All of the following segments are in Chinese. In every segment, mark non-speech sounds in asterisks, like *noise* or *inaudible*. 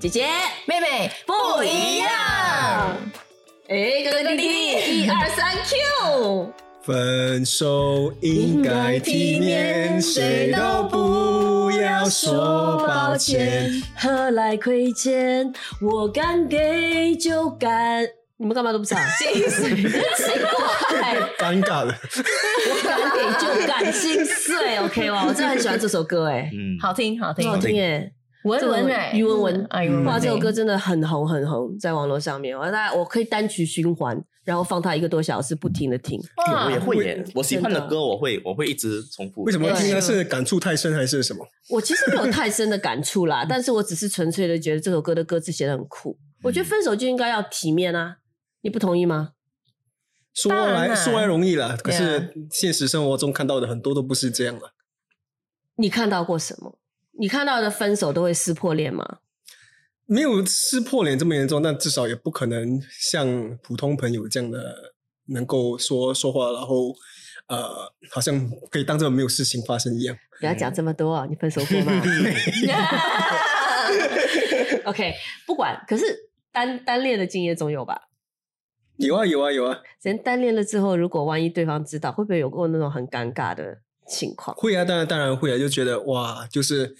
姐姐妹妹不一样。哎，哥哥弟弟，一二三，Q。分手应该体面，谁都不要说抱歉。何来亏欠？我敢给就敢。你们干嘛都不唱？*laughs* 心碎，奇怪，尴尬了。我敢给就敢心碎，OK 哇？我真的很喜欢这首歌，哎，嗯，好听好听好听哎。文文哎，于文文哇，这首歌真的很红很红，在网络上面，我大概我可以单曲循环，然后放它一个多小时，不停的听。我也会耶，我喜欢的歌我会我会一直重复。为什么听对呢？是感触太深还是什么？我其实没有太深的感触啦，*laughs* 但是我只是纯粹的觉得这首歌的歌词写的很酷。我觉得分手就应该要体面啊，你不同意吗？说来说来容易了，可是现实生活中看到的很多都不是这样的。你看到过什么？你看到的分手都会撕破脸吗？没有撕破脸这么严重，但至少也不可能像普通朋友这样的能够说说话，然后呃，好像可以当做没有事情发生一样。不要讲这么多啊！你分手过吗？*laughs* OK，不管，可是单单恋的经验总有吧？有啊有啊有啊，人单恋了之后，如果万一对方知道，会不会有过那种很尴尬的情况？会啊，当然当然会啊，就觉得哇，就是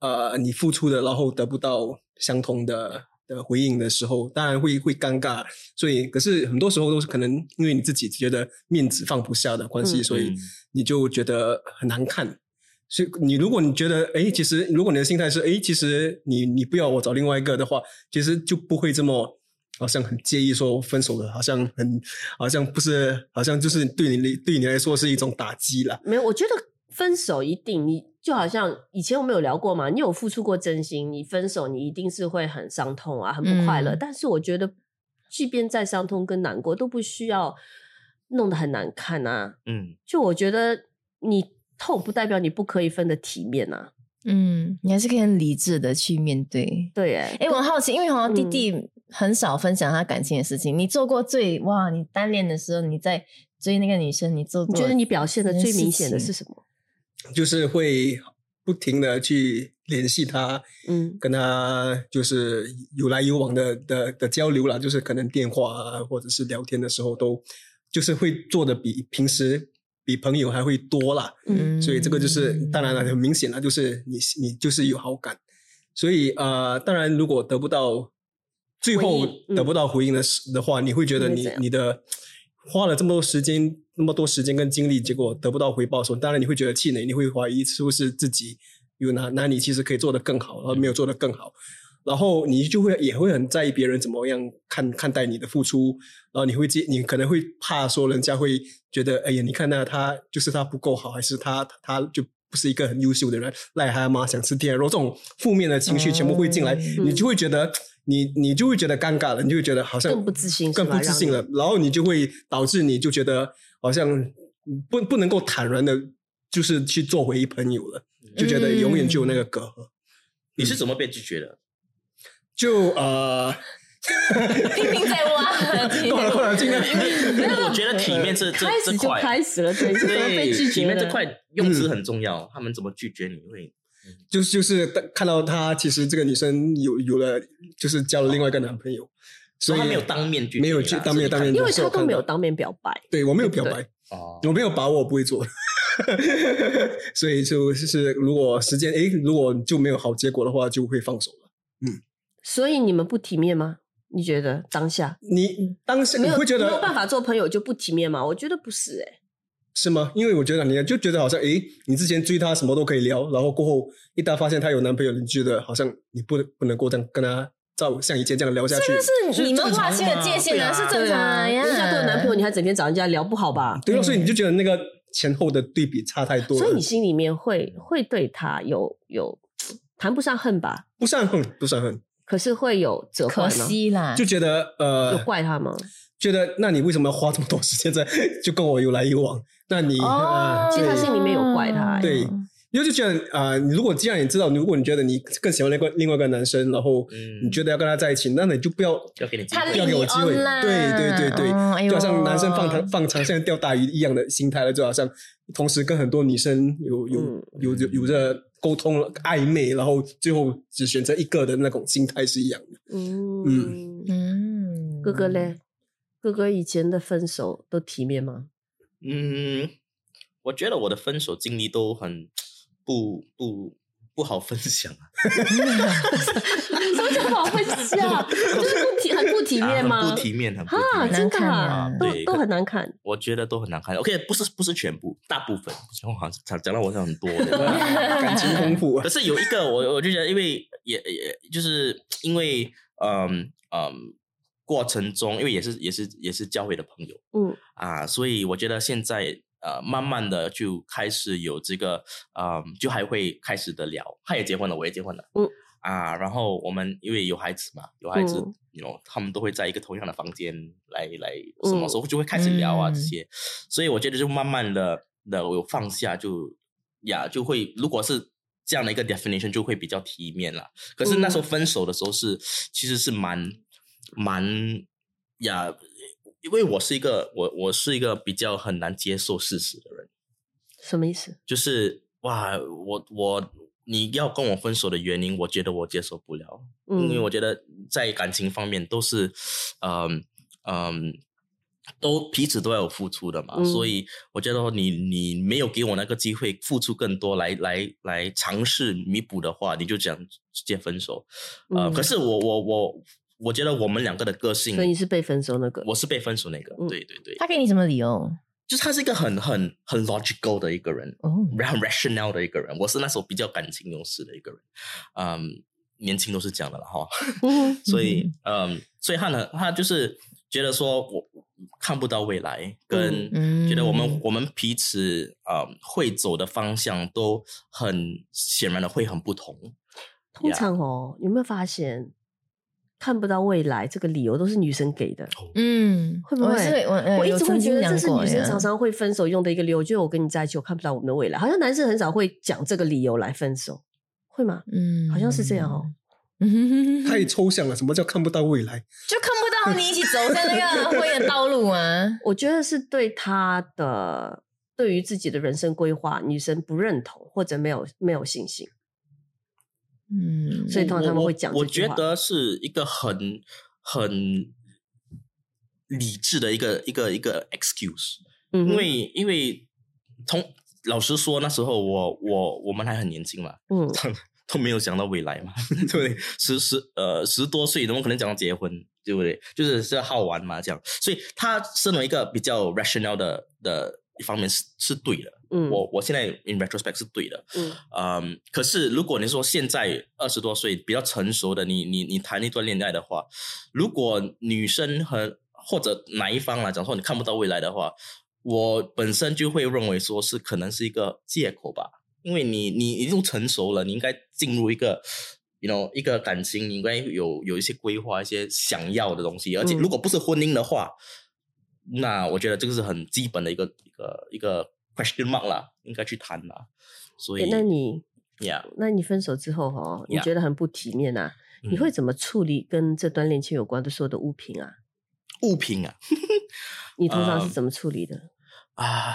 呃，你付出的，然后得不到相同的的回应的时候，当然会会尴尬。所以，可是很多时候都是可能因为你自己觉得面子放不下的关系，嗯所以嗯你就觉得很难看。所以你如果你觉得，哎，其实如果你的心态是，哎，其实你你不要我找另外一个的话，其实就不会这么好像很介意说分手了，好像很好像不是，好像就是对你对你来说是一种打击了。没有，我觉得分手一定，你就好像以前我们有聊过嘛，你有付出过真心，你分手你一定是会很伤痛啊，很不快乐。嗯但是我觉得，即便再伤痛跟难过，都不需要弄得很难看啊。嗯，就我觉得你痛不代表你不可以分的体面啊。嗯，你还是可以很理智的去面对。对，哎，哎，我很好奇，因为好像弟嗯弟很少分享他感情的事情。你做过最哇，你单恋的时候，你在追那个女生，你做过？你觉得你表现的最明显的是什么？就是会不停的去联系他，嗯跟他就是有来有往的的的交流啦，就是可能电话啊，或者是聊天的时候都就是会做的比平时比朋友还会多啦。嗯所以这个就是当然了，很明显了，就是你你就是有好感，所以呃，当然如果得不到最后得不到回应的时的话，你会觉得你你的花了这么多时间那么多时间跟精力，结果得不到回报的时候，当然你会觉得气馁，你会怀疑是不是自己有哪哪里其实可以做得更好，然后没有做得更好。然后你就会也会很在意别人怎么样看看待你的付出，然后你会接你可能会怕说人家会觉得，哎呀，你看那他就是他不够好，还是他他就不是一个很优秀的人，癞蛤蟆想吃天鹅肉，这种负面的情绪全部会进来，嗯。你就会觉得你你就会觉得尴尬了，你就会觉得好像更不自信更不自信了，然后你就会导致你就觉得好像不不能够坦然的，就是去做回朋友了，就觉得永远就有那个隔阂。你是怎么被拒绝的？就呃，*laughs* 拼命在挖。过了过了，今天 *laughs* 我觉得体面这这开始就这块，开始了，对，是怎么被拒体？面这块用词很重要。他们怎么拒绝你会？就是就是看到她，其实这个女生有有了，就是交了另外一个男朋友，所以他没有当面拒绝，没有去当面当面因为他都没有当面表白，对我没有表白，哦，我没有把握，我不会做。*laughs* 所以就是如果时间诶，如果就没有好结果的话，就会放手了。嗯所以你们不体面吗？你觉得当下你当下你会觉得没有办法做朋友就不体面吗？我觉得不是哎、是吗？因为我觉得你就觉得好像诶，你之前追她什么都可以聊，然后过后一旦发现她有男朋友，你觉得好像你不能不能够这样跟她照像以前这样聊下去。是你们划清的界限呢，是正常的呀。人家都有男朋友，你还整天找人家聊，不好吧？对啊，所以你就觉得那个前后的对比差太多了。所以你心里面会会对他有有谈不上恨吧，不算恨，不算恨，可是会有责可怪吗？惜啦，就觉得有呃，怪他吗？觉得那你为什么要花这么多时间在就跟我有来有往？那你其实他对心里面有怪他欸对因为就觉得啊、你如果既然你知道，如果你觉得你更喜欢那个另外一个男生，然后嗯你觉得要跟他在一起，那你就不要要给你机他会不要给我机会。对对对对，哦哎呦就好像男生放长放长线钓大鱼一样的心态了，就好像同时跟很多女生有有、嗯有有有着沟通了暧昧，然后最后只选择一个的那种心态是一样的。嗯嗯，哥哥嘞，哥哥以前的分手都体面吗？嗯，我觉得我的分手经历都很不不不好分享啊，什么叫好分享？就是不体很不体面吗？不体面，很不体啊，面。真的啊难看对都都很难看。我觉得都很难看。OK，不是不是全部，大部分。我好像讲讲到我好像很多的。*laughs* 感情丰富啊可，是有一个，我我就觉得，因为也也就是因为嗯嗯过程中，因为也是也是也是教会的朋友嗯啊，所以我觉得现在呃慢慢的就开始有这个嗯，就还会开始的聊。他也结婚了，我也结婚了，嗯。啊，然后我们因为有孩子嘛，有孩子嗯，you know，他们都会在一个同样的房间来来，什么嗯时候就会开始聊啊、嗯。这些，所以我觉得就慢慢的的有放下就呀就会，如果是这样的一个 definition 就会比较体面了。可是那时候分手的时候是、其实是蛮蛮呀，因为我是一个我我是一个比较很难接受事实的人，什么意思？就是哇，我我你要跟我分手的原因，我觉得我接受不了，嗯因为我觉得在感情方面都是，嗯嗯。都彼此都要有付出的嘛，嗯所以我觉得你你没有给我那个机会付出更多来来来尝试弥补的话，你就这样直接分手。呃，嗯可是我我我我觉得我们两个的个性所以，你是被分手那个？我是被分手那个，嗯。对对对，他给你什么理由？就是他是一个很很很 logical 的一个人，哦，很 rational 的一个人，我是那时候比较感情用事的一个人，嗯，年轻都是这样的了哈，嗯 *laughs* 所以嗯，所以他呢，他就是觉得说我看不到未来，跟嗯觉得我们我们彼此嗯会走的方向都很显然的会很不同，通常哦，有没有发现看不到未来这个理由都是女生给的？嗯，会不会我是我呃我一直会觉得这是女生常常会分手用的一个理由，就是我跟你在一起，我看不到我们的未来。好像男生很少会讲这个理由来分手，会吗？嗯，好像是这样哦。嗯，太抽象了。什么叫看不到未来？*laughs* 就看不到你一起走在那个 *laughs* 会的道路啊。*laughs* 我觉得是对他的对于自己的人生规划，女生不认同或者没有没有信心。嗯，所以通常他们会讲我。觉得是一个很很理智的一个一个一个 excuse，、嗯，因为因为从老实说，那时候我我我们还很年轻嘛，*laughs* 嗯都没有想到未来嘛，*laughs* 对不对？十十呃十多岁，怎么可能讲到结婚，对不对？就是是好玩嘛，这样。所以他身为一个比较 rational 的的一方面是是对的，嗯。我我现在 in retrospect 是对的，嗯。嗯，可是如果你说现在二十多岁比较成熟的你，你你谈一段恋爱的话，如果女生和或者哪一方来讲说你看不到未来的话，我本身就会认为说是可能是一个借口吧，因为你你已经成熟了，你应该进入一个。you know 一个感情，你应该有有一些规划，一些想要的东西，而且嗯。如果不是婚姻的话，那我觉得这个是很基本的一个一个一个 question mark 啦，应该去谈啦。所以诶那你，yeah，那你分手之后哈，你觉得很不体面啊？你嗯会怎么处理跟这段恋情有关的所有的物品啊？物品啊 *laughs* 你通常是嗯怎么处理的？啊，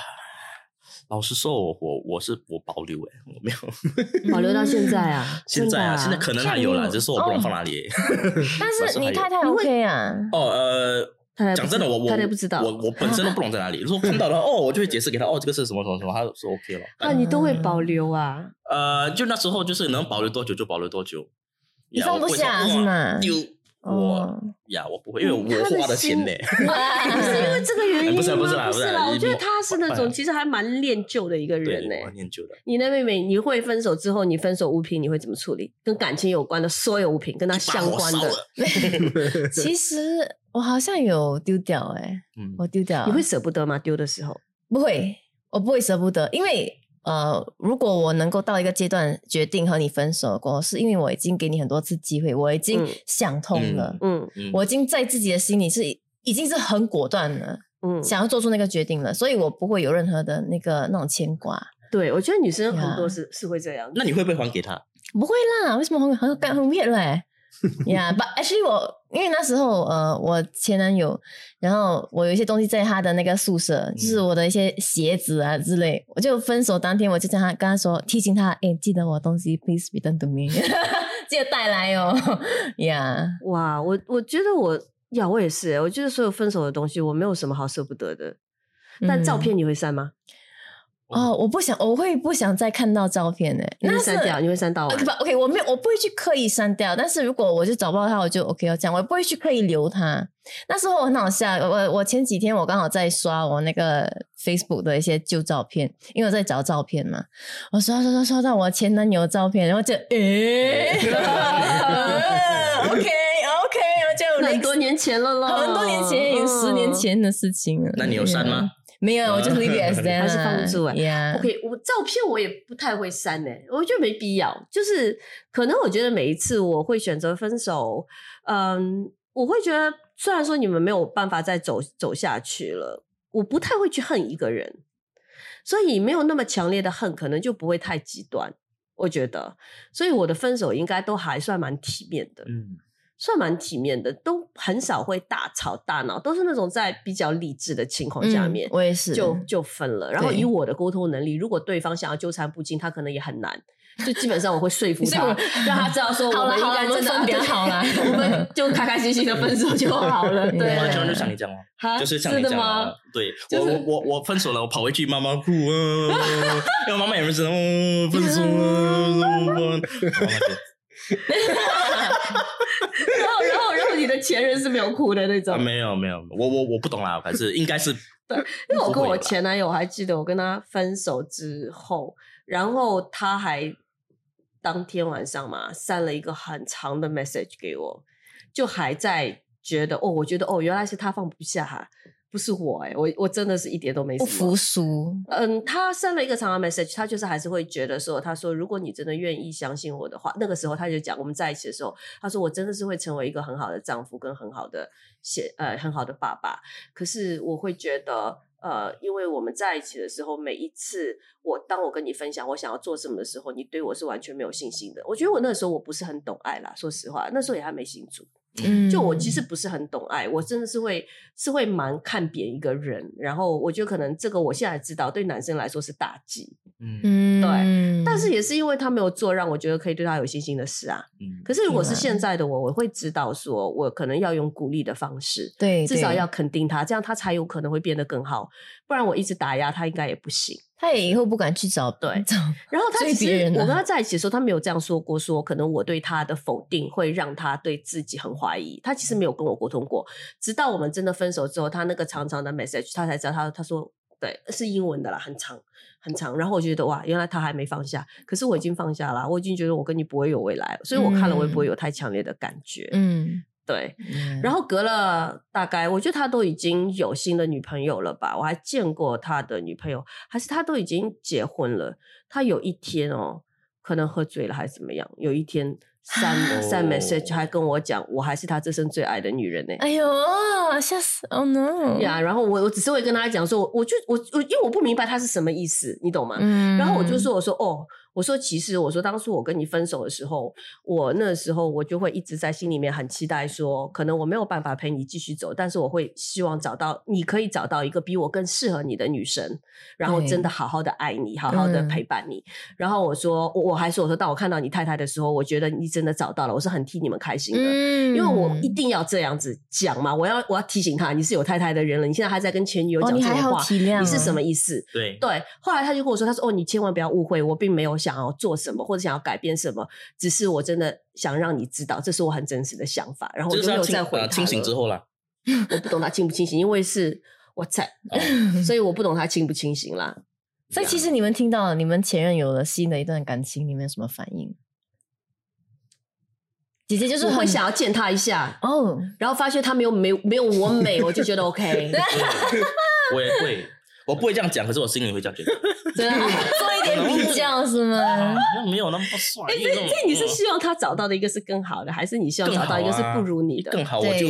老实说，我我我是我保留哎，我没有。保留到现在啊？*laughs* 现在啊，现在可能还有啦，现在没有只是说我不知道哦放哪里。*laughs* 但是你太太 OK 啊？哦，呃，讲真的，我我太太不知道我我本身都不懂在哪里。*laughs* 如果看到的话，哦，我就会解释给他，哦，这个是什么什么什么，他说 OK 了。啊，你都会保留啊？呃，就那时候就是能保留多久就保留多久。你呀放不下我呀，我不会，因为我花的钱心呢。*laughs* 不是因为这个原因吗？不是不是啦不是啦我觉得他是那哎种其实还蛮恋旧的一个人呢。念旧的。你的妹妹，你会分手之后，你分手物品你会怎么处理？跟感情有关的所有物品，跟他相关的，*laughs* 其实我好像有丢掉哎、嗯，我丢掉。你会舍不得吗？丢的时候，不会？我不会舍不得，因为呃，如果我能够到一个阶段决定和你分手过后，是因为我已经给你很多次机会，我已经嗯想通了，嗯嗯我已经在自己的心里是已经是很果断了，嗯，想要做出那个决定了，所以我不会有任何的那个那种牵挂。对我觉得女生很多呀是是会这样。那你会不会还给他？不会啦，为什么很很很很 weird 嘞？*laughs* Yeah, but actually 我因为那时候呃，我前男友，然后我有一些东西在他的那个宿舍，就是我的一些鞋子啊之类，我就分手当天我就跟他跟他说，提醒他，哎，记得我东西，please return to me，*laughs* 记得带来哦。Yeah，哇，我我觉得我呀，我也是，我觉得所有分手的东西，我没有什么好舍不得的。但照片你会删吗？哦，我不想，我会不想再看到照片呢。你会删掉？你会删到？不，OK，我没有，我不会去刻意删掉。但是如果我就找不到他，我就 OK 要这样，我不会去刻意留他。那时候我很好笑，我我前几天我刚好在刷我那个 Facebook 的一些旧照片，因为我在找照片嘛。我刷刷刷刷到我前男友的照片，然后就诶，OK OK，就很多年前了咯，很多年前，有十年前的事情了。那你有删吗？没有，我就是 VBS *laughs* 还是放不住啊。Yeah. OK，我照片我也不太会删诶，我觉得没必要。就是可能我觉得每一次我会选择分手，嗯，我会觉得虽然说你们没有办法再走走下去了，我不太会去恨一个人，所以没有那么强烈的恨，可能就不会太极端。我觉得，所以我的分手应该都还算蛮体面的。嗯。算蛮体面的，都很少会大吵大闹，都是那种在比较理智的情况下面，我也是就就分了。然后以我的沟通能力，如果对方想要纠缠不清，他可能也很难。就基本上我会说服他，让他知道说我们应该真的分别好了，我们就开开心心的分手就好了。*laughs* 对，完全就像你这样吗？就是像你这样。对，我我我我分手了，我跑回去妈妈哭啊，因为妈妈也没知道分手了，然 *laughs* 后，然后，然后，你的前任是没有哭的那种？没有，没有，我我我不懂啦，反正应该是 *laughs* 对，因为我跟我前男友，我还记得我跟他分手之后，然后他还当天晚上嘛，删了一个很长的 message 给我，就还在觉得哦，我觉得哦，原来是他放不下哈。不是我哎，我我真的是一点都没不服输。嗯，他删了一个长的 message，他就是还是会觉得说，他说如果你真的愿意相信我的话，那个时候他就讲我们在一起的时候，他说我真的是会成为一个很好的丈夫跟很好的写呃很好的爸爸。可是我会觉得呃，因为我们在一起的时候，每一次我当我跟你分享我想要做什么的时候，你对我是完全没有信心的。我觉得我那时候我不是很懂爱啦，说实话，那时候也还没信主。嗯，就我其实不是很懂爱，我真的是会是会蛮看扁一个人，然后我觉得可能这个我现在知道对男生来说是打击，嗯，对，但是也是因为他没有做让我觉得可以对他有信心的事啊，嗯，可是如果是现在的我，我会知道说我可能要用鼓励的方式，对，至少要肯定他，这样他才有可能会变得更好，不然我一直打压他应该也不行。他也以后不敢去找对，然后他其实我跟他在一起的时候，他没有这样说过，说可能我对他的否定会让他对自己很怀疑。他其实没有跟我沟通过，直到我们真的分手之后，他那个长长的 message，他才知道他他说对是英文的啦，很长很长。然后我觉得哇，原来他还没放下，可是我已经放下了，我已经觉得我跟你不会有未来，所以我看了我也不会有太强烈的感觉。嗯。对，然后隔了大概，我觉得他都已经有新的女朋友了吧？我还见过他的女朋友，还是他都已经结婚了。他有一天哦，可能喝醉了还是怎么样？有一天删删 message 还跟我讲，我还是他这生最爱的女人呢。哎呦，吓死！Oh no！呀，然后我我只是会跟他讲说，我就我我因为我不明白他是什么意思，你懂吗？嗯，然后我就说，我说哦。我说，其实我说，当初我跟你分手的时候，我那时候我就会一直在心里面很期待，说可能我没有办法陪你继续走，但是我会希望找到你可以找到一个比我更适合你的女生，然后真的好好的爱你，好好的陪伴你。然后我说，我还说，我说，当我看到你太太的时候，我觉得你真的找到了，我是很替你们开心的，因为我一定要这样子讲嘛，我要我要提醒他，你是有太太的人了，你现在还在跟前女友讲这种话，你是什么意思？对对。后来他就跟我说，他说，哦，你千万不要误会，我并没有。想要做什么，或者想要改变什么，只是我真的想让你知道，这是我很真实的想法。然后我就没有再回他。清醒之后啦，我不懂他清不清醒，因为是我在，所以我不懂他清不清醒啦。所以其实你们听到你们前任有了新的一段感情，你们有什么反应？姐姐就是会想要见他一下哦，然后发现他没有没没有我美，我就觉得 *laughs* OK。*laughs* 我也会。我不会这样讲，可是我心里会这样觉得。*laughs* 对啊，做一点比较是吗？没有那么帅。哎，这这你是希望他找到的一个是更好的，还是你希望找到一个是不如你的？更好，我就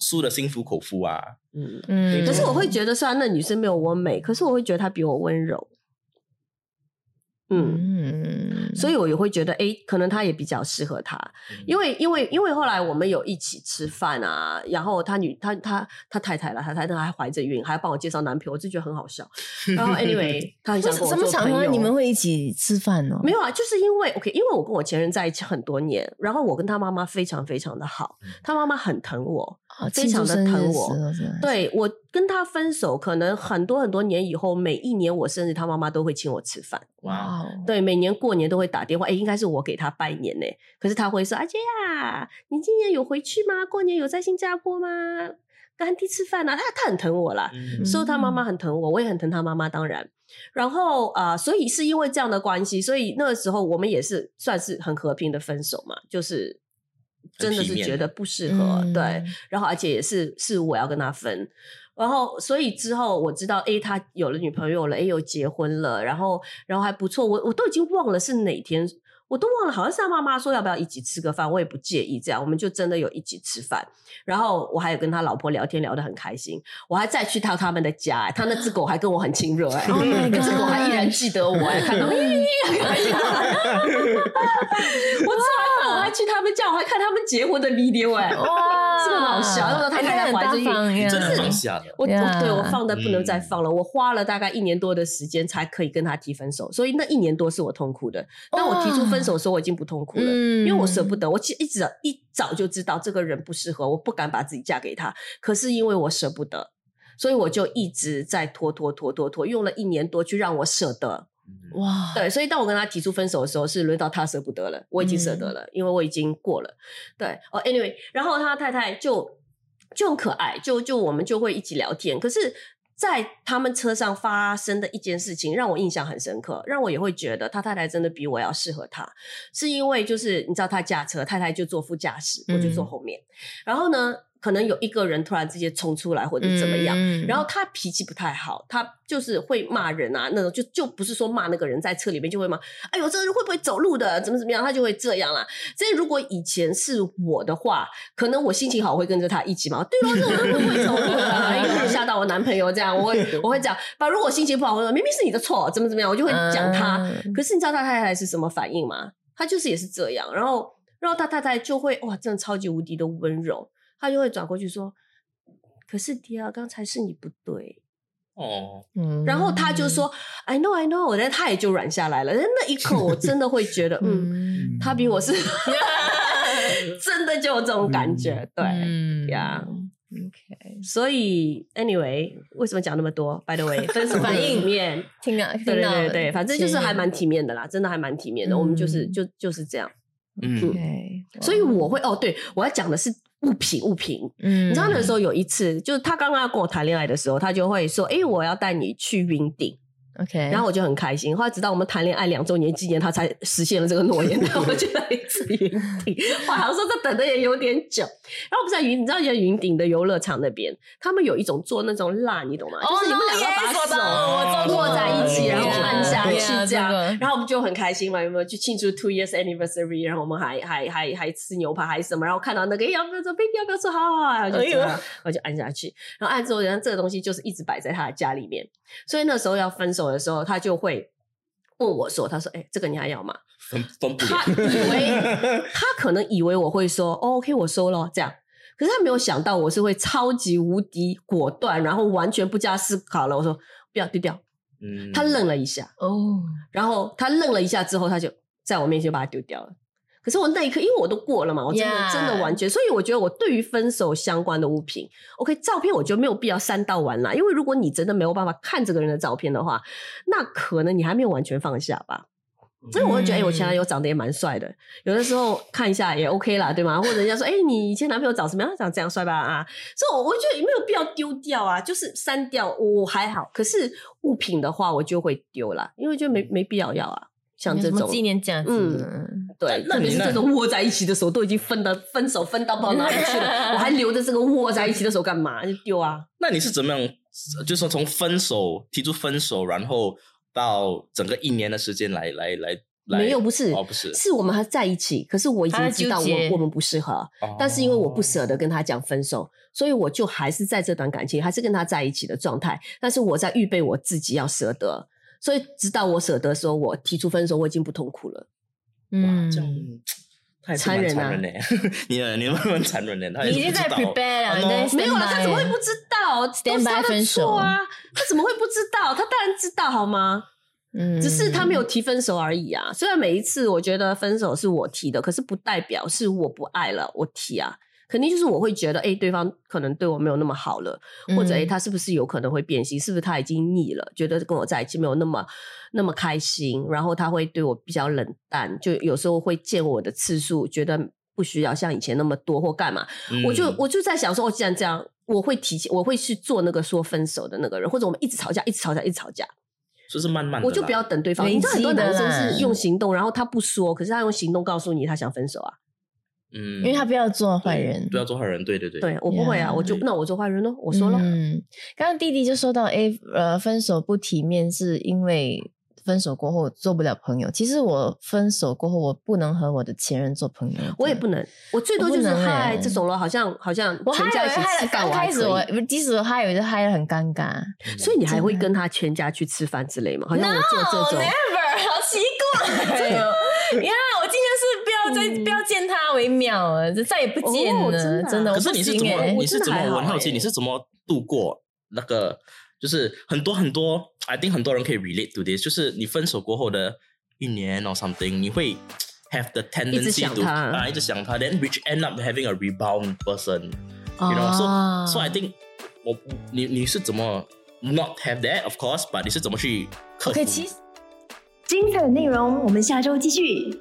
输的心服口服啊。嗯嗯。可是我会觉得，虽然那女生没有我美，可是我会觉得她比我温柔。嗯嗯。所以我也会觉得，哎，可能他也比较适合他，因为因为因为后来我们有一起吃饭啊，然后他女他他他太太了，他太太还怀着孕，还要帮我介绍男朋友，我就觉得很好笑。*laughs* 然后 anyway，他很想跟我什么场合。你们会一起吃饭呢？没有啊，就是因为 OK，因为我跟我前任在一起很多年，然后我跟他妈妈非常非常的好，他妈妈很疼我，啊非常的疼我对我跟他分手，可能很多很多年以后，每一年我生日，他妈妈都会请我吃饭。哇，对，每年过年都会打电话，哎，应该是我给他拜年呢。可是他会说：“阿姐呀，你今年有回去吗？过年有在新加坡吗？跟安迪吃饭啊？”他他很疼我啦，嗯所以他妈妈很疼我，我也很疼他妈妈，当然。然后啊、呃所以是因为这样的关系，所以那个时候我们也是算是很和平的分手嘛，就是真的是觉得不适合，嗯对。然后而且也是是我要跟他分，然后所以之后我知道，哎，他有了女朋友了，哎，又结婚了，然后然后还不错，我我都已经忘了是哪天。我都忘了，好像是他妈妈说要不要一起吃个饭，我也不介意这样，我们就真的有一起吃饭。然后我还有跟他老婆聊天，聊得很开心。我还再去到他们的家、哎他那只狗还跟我很亲热哎、*laughs* Oh 那只狗还依然记得我哎、看到我，*laughs* 我吃完饭我还去他们家，我还看他们结婚的 video 哎、哇，这个好笑那时候他太太很大怀着孕真的放下的，我我对我放的不能再嗯放了，我花了大概一年多的时间才可以跟他提分手，所以那一年多是我痛苦的。当我提出分手的时候，我已经不痛苦了，嗯因为我舍不得。我其实一直一早就知道这个人不适合，我不敢把自己嫁给他，可是因为我舍不得，所以我就一直在拖拖拖拖拖，用了一年多去让我舍得。哇，对，所以当我跟他提出分手的时候，是轮到他舍不得了，我已经舍得了，因为我已经过了。对，哦，anyway，然后他太太就就很可爱，就就我们就会一起聊天。可是，在他们车上发生的一件事情让我印象很深刻，让我也会觉得他太太真的比我要适合他，是因为就是你知道他驾车，太太就坐副驾驶，我就坐嗯。后面，然后呢，可能有一个人突然之间冲出来或者怎么样，嗯然后他脾气不太好，他就是会骂人啊，那种就就不是说骂那个人在车里面就会骂，哎呦这个人会不会走路的，怎么怎么样，他就会这样啦。*laughs* 所以如果以前是我的话，可能我心情好会跟着他一起嘛。对哦，这种人不会走路吓到我男朋友这样，我会 *laughs* 我会讲，把如果心情不好，我说明明是你的错，怎么怎么样，我就会讲他。嗯可是你知道他太太是什么反应吗？他就是也是这样，然后然后他太太就会哇，真的超级无敌的温柔，他就会转过去说。可是迪亚，刚才是你不对。哦，嗯然后他就说：“I know, I know。”但他也就软下来了。那一刻，我真的会觉得，嗯，嗯他比我是 *laughs* 真的就有这种感觉，对嗯呀。，OK，所以，anyway，为什么讲那么多？By the way，分手反应里面，*laughs* *laughs* 听到对对听到对对，反正就是还蛮体体面的啦，真的还蛮体面的。我们就是嗯就就是这样。嗯，OK，所以我会哦，对我要讲的是物品物品。嗯你知道那时候有一次，就是他刚刚要跟我谈恋爱的时候，他就会说：“哎，我要带你去云顶。” OK，然后我就很开心。后来直到我们谈恋爱两周年纪念，他才实现了这个诺言。*laughs* 然后我就在一次云顶，我好像说这等的也有点久。然后不是在云，你知道，在云顶的游乐场那边，他们有一种做那种蜡，你懂吗？哦就是你们两个把手握在一起，然后按下去这样这个。然后我们就很开心嘛，有没有去庆祝 two years anniversary？然后我们还还还还吃牛排还是什么？然后看到那个要不要做 baby 要不要做？好好好，然后就这样，哎呦然后就按下去。然后按之后，然后这个东西就是一直摆在他的家里面。所以那时候要分手的时候，他就会问我说：“他说，哎、这个你还要吗分分？”不他，以为他可能以为我会说、哦、“OK，我收了”这样。可是他没有想到我是会超级无敌果断，然后完全不加思考了。我说不要丢掉。嗯，他愣了一下，哦，然后他愣了一下之后，他就在我面前就把它丢掉了。可是我那一刻，因为我都过了嘛，我真的 Yeah 真的完全，所以我觉得我对于分手相关的物品，OK，照片我觉得没有必要删到完啦，因为如果你真的没有办法看这个人的照片的话，那可能你还没有完全放下吧。所以我会觉得，哎、我前男友长得也蛮帅的，有的时候看一下也 OK 啦，对吗？或者人家说，哎、你以前男朋友长什么样？长这样帅吧？啊，所以我我觉得也没有必要丢掉啊，就是删掉我还好。可是物品的话，我就会丢啦，因为就没没必要要啊。像这种纪念价值对，那你那特别是这种握在一起的手，都已经分的分手分到不知道哪里去了，*laughs* 我还留着这个握在一起的手干嘛？就丢啊！那你是怎么样？就是说从分手提出分手，然后到整个一年的时间来来来来，没有，不是，哦，不是，是我们还在一起，可是我已经知道我我们不适合，哦但是因为我不舍得跟他讲分手，所以我就还是在这段感情还是跟他在一起的状态。但是我在预备我自己要舍得，所以直到我舍得的时候，我提出分手，我已经不痛苦了。嗯这样他也是蛮残忍啊残忍的。你你们蛮残忍的，他已经在 prepare 了，没有了，他怎么会不知道？都他的错啊！他怎么会不知道？他当然知道，好吗？嗯只是他没有提分手而已啊。虽然每一次我觉得分手是我提的，可是不代表是我不爱了，我提啊。肯定就是我会觉得，哎、对方可能对我没有那么好了，或者哎、嗯他是不是有可能会变心？是不是他已经腻了，觉得跟我在一起没有那么那么开心，然后他会对我比较冷淡，就有时候会见我的次数觉得不需要像以前那么多或干嘛。我就嗯我就在想说，哦，既然这样，我会提前，我会去做那个说分手的那个人，或者我们一直吵架，一直吵架，一直吵架，就是慢慢的，我就不要等对方。你知道很多男生是用行动，然后他不说，可是他用行动告诉你他想分手啊。嗯，因为他不要做坏人，不要做坏人，对对对，对我不会啊，Yeah 我就那我做坏人咯，我说了。嗯，刚刚弟弟就说到，哎，呃，分手不体面是因为分手过后做不了朋友。其实我分手过后，我不能和我的前任做朋友，我也不能，我最多就是嗨欸嗨这种了，好像好像我害全家一起吃饭，刚开始我即使我害，我就害得很尴尬。所以你还会跟他全家去吃饭之类吗？好像我做这种 never，好奇怪哦！*laughs* 呀，*laughs* 我今要见他为妙了，就再也不见哦了，真的啊真的。可是你是怎么欸你是怎么我很好奇欸你是怎么度过那个？就是很多很多，I think 很多人可以 relate to this，就是你分手过后的一年 or something，你会 have the tendency to 他啊一直想他，then which end up having a rebound person，you know，哦 so so I think 我你你是怎么 not have that of course，but 你是怎么去克服 OK，其实精彩的内容，我们下周继续。